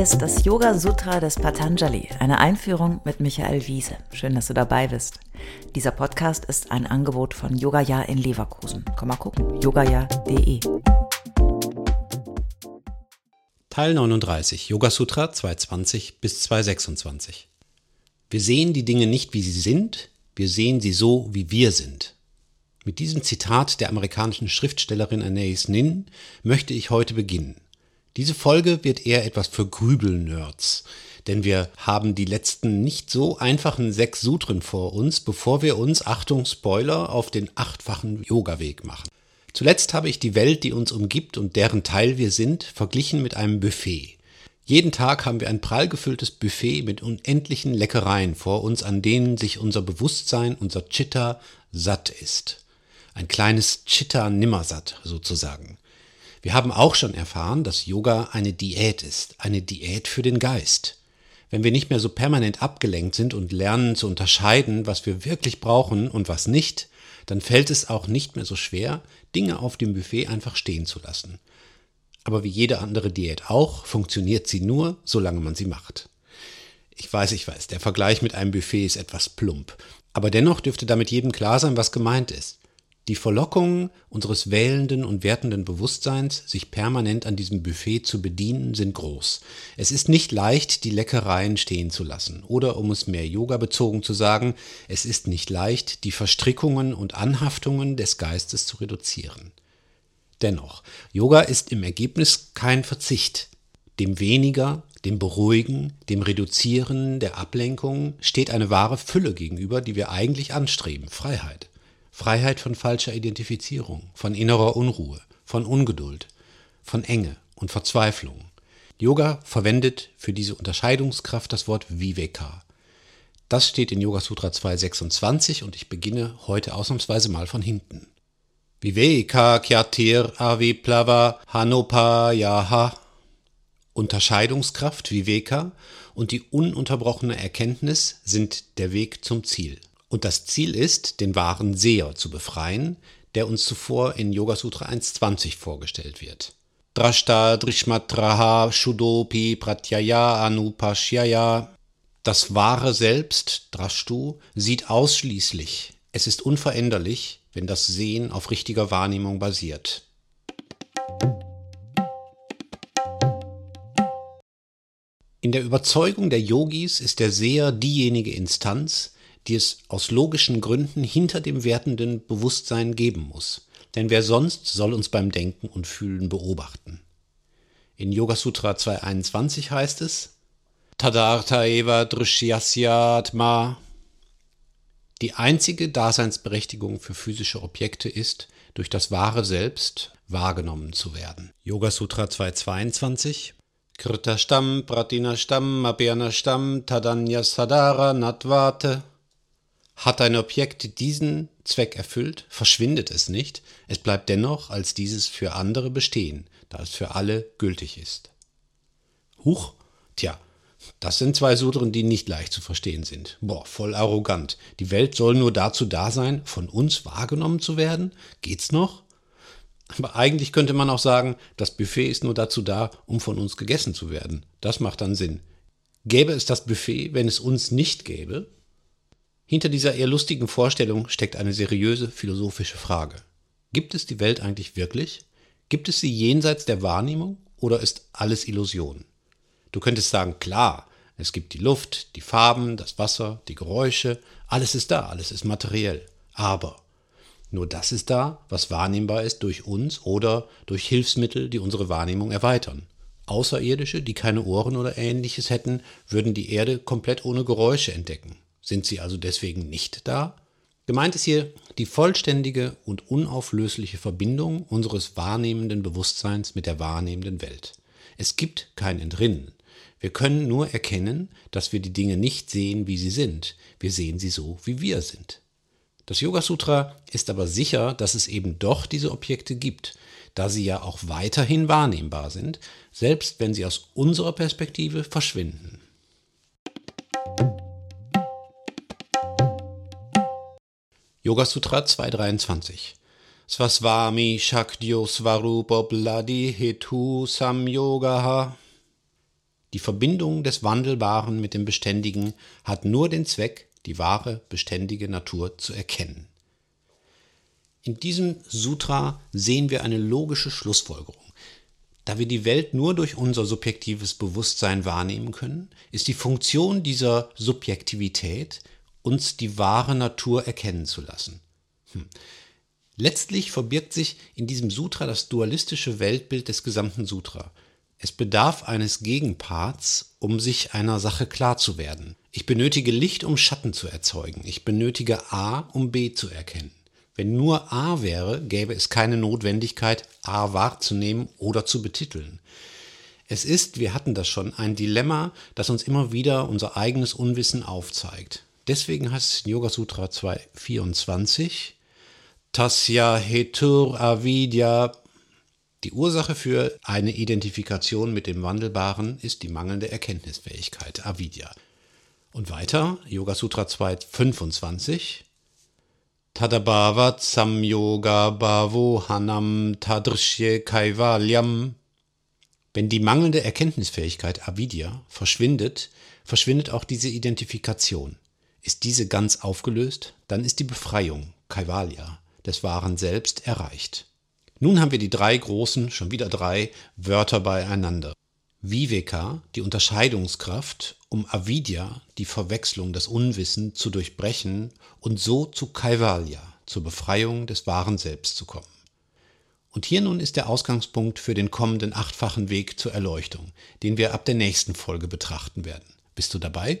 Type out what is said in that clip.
Ist das Yoga Sutra des Patanjali, eine Einführung mit Michael Wiese. Schön, dass du dabei bist. Dieser Podcast ist ein Angebot von Yogaya in Leverkusen. Komm mal gucken, yogaya.de. Teil 39, Yoga Sutra 220 bis 226. Wir sehen die Dinge nicht, wie sie sind, wir sehen sie so, wie wir sind. Mit diesem Zitat der amerikanischen Schriftstellerin Anais Nin möchte ich heute beginnen. Diese Folge wird eher etwas für Grübel-Nerds, denn wir haben die letzten nicht so einfachen sechs Sutren vor uns, bevor wir uns, Achtung Spoiler, auf den achtfachen Yoga-Weg machen. Zuletzt habe ich die Welt, die uns umgibt und deren Teil wir sind, verglichen mit einem Buffet. Jeden Tag haben wir ein prall gefülltes Buffet mit unendlichen Leckereien vor uns, an denen sich unser Bewusstsein, unser Chitta, satt ist. Ein kleines Chitta Nimmersatt sozusagen. Wir haben auch schon erfahren, dass Yoga eine Diät ist, eine Diät für den Geist. Wenn wir nicht mehr so permanent abgelenkt sind und lernen zu unterscheiden, was wir wirklich brauchen und was nicht, dann fällt es auch nicht mehr so schwer, Dinge auf dem Buffet einfach stehen zu lassen. Aber wie jede andere Diät auch, funktioniert sie nur, solange man sie macht. Ich weiß, ich weiß, der Vergleich mit einem Buffet ist etwas plump. Aber dennoch dürfte damit jedem klar sein, was gemeint ist. Die Verlockungen unseres wählenden und wertenden Bewusstseins, sich permanent an diesem Buffet zu bedienen, sind groß. Es ist nicht leicht, die Leckereien stehen zu lassen. Oder um es mehr Yoga bezogen zu sagen, es ist nicht leicht, die Verstrickungen und Anhaftungen des Geistes zu reduzieren. Dennoch, Yoga ist im Ergebnis kein Verzicht. Dem weniger, dem Beruhigen, dem Reduzieren der Ablenkung steht eine wahre Fülle gegenüber, die wir eigentlich anstreben, Freiheit. Freiheit von falscher Identifizierung, von innerer Unruhe, von Ungeduld, von Enge und Verzweiflung. Yoga verwendet für diese Unterscheidungskraft das Wort Viveka. Das steht in Yoga Sutra 226 und ich beginne heute ausnahmsweise mal von hinten. Viveka Kyatir Aviplava Hanopayaha Unterscheidungskraft Viveka und die ununterbrochene Erkenntnis sind der Weg zum Ziel. Und das Ziel ist, den wahren Seher zu befreien, der uns zuvor in Yoga Sutra 1.20 vorgestellt wird. Drashta Drishmatraha Shudopi Pratyaya Anupashyaya. Das wahre Selbst, Drashtu, sieht ausschließlich. Es ist unveränderlich, wenn das Sehen auf richtiger Wahrnehmung basiert. In der Überzeugung der Yogis ist der Seher diejenige Instanz, die es aus logischen Gründen hinter dem wertenden Bewusstsein geben muss. Denn wer sonst soll uns beim Denken und Fühlen beobachten? In Yoga Sutra 221 heißt es, Tadartha eva drishyasya Die einzige Daseinsberechtigung für physische Objekte ist, durch das wahre Selbst wahrgenommen zu werden. Yoga Sutra 222 Krita Stamm, Pratina Stamm, Abhyana Stamm, Tadanya Sadara Natvate hat ein Objekt diesen Zweck erfüllt, verschwindet es nicht, es bleibt dennoch als dieses für andere bestehen, da es für alle gültig ist. Huch, tja, das sind zwei Sutren, die nicht leicht zu verstehen sind. Boah, voll arrogant. Die Welt soll nur dazu da sein, von uns wahrgenommen zu werden? Geht's noch? Aber eigentlich könnte man auch sagen, das Buffet ist nur dazu da, um von uns gegessen zu werden. Das macht dann Sinn. Gäbe es das Buffet, wenn es uns nicht gäbe? Hinter dieser eher lustigen Vorstellung steckt eine seriöse philosophische Frage. Gibt es die Welt eigentlich wirklich? Gibt es sie jenseits der Wahrnehmung oder ist alles Illusion? Du könntest sagen, klar, es gibt die Luft, die Farben, das Wasser, die Geräusche, alles ist da, alles ist materiell. Aber nur das ist da, was wahrnehmbar ist durch uns oder durch Hilfsmittel, die unsere Wahrnehmung erweitern. Außerirdische, die keine Ohren oder ähnliches hätten, würden die Erde komplett ohne Geräusche entdecken. Sind sie also deswegen nicht da? Gemeint ist hier die vollständige und unauflösliche Verbindung unseres wahrnehmenden Bewusstseins mit der wahrnehmenden Welt. Es gibt kein Entrinnen. Wir können nur erkennen, dass wir die Dinge nicht sehen, wie sie sind. Wir sehen sie so, wie wir sind. Das Yoga Sutra ist aber sicher, dass es eben doch diese Objekte gibt, da sie ja auch weiterhin wahrnehmbar sind, selbst wenn sie aus unserer Perspektive verschwinden. Yoga Sutra 223. Svasvami Shakdyo Svarupa Bladi Hetu Samyogaha. Die Verbindung des Wandelbaren mit dem Beständigen hat nur den Zweck, die wahre, beständige Natur zu erkennen. In diesem Sutra sehen wir eine logische Schlussfolgerung. Da wir die Welt nur durch unser subjektives Bewusstsein wahrnehmen können, ist die Funktion dieser Subjektivität, uns die wahre Natur erkennen zu lassen. Hm. Letztlich verbirgt sich in diesem Sutra das dualistische Weltbild des gesamten Sutra. Es bedarf eines Gegenparts, um sich einer Sache klar zu werden. Ich benötige Licht, um Schatten zu erzeugen. Ich benötige A, um B zu erkennen. Wenn nur A wäre, gäbe es keine Notwendigkeit, A wahrzunehmen oder zu betiteln. Es ist, wir hatten das schon, ein Dilemma, das uns immer wieder unser eigenes Unwissen aufzeigt. Deswegen heißt Yoga Sutra 2.24, Tasya Hetur Avidya die Ursache für eine Identifikation mit dem Wandelbaren ist die mangelnde Erkenntnisfähigkeit, Avidya. Und weiter, Yoga Sutra 2.25. Tadabhava Samyoga Bhavo Hanam Tadrishye Kaivalyam. Wenn die mangelnde Erkenntnisfähigkeit, Avidya, verschwindet, verschwindet auch diese Identifikation. Ist diese ganz aufgelöst, dann ist die Befreiung, Kaivalya, des wahren Selbst erreicht. Nun haben wir die drei großen, schon wieder drei Wörter beieinander. Viveka, die Unterscheidungskraft, um Avidya, die Verwechslung, das Unwissen zu durchbrechen und so zu Kaivalya, zur Befreiung des wahren Selbst zu kommen. Und hier nun ist der Ausgangspunkt für den kommenden achtfachen Weg zur Erleuchtung, den wir ab der nächsten Folge betrachten werden. Bist du dabei?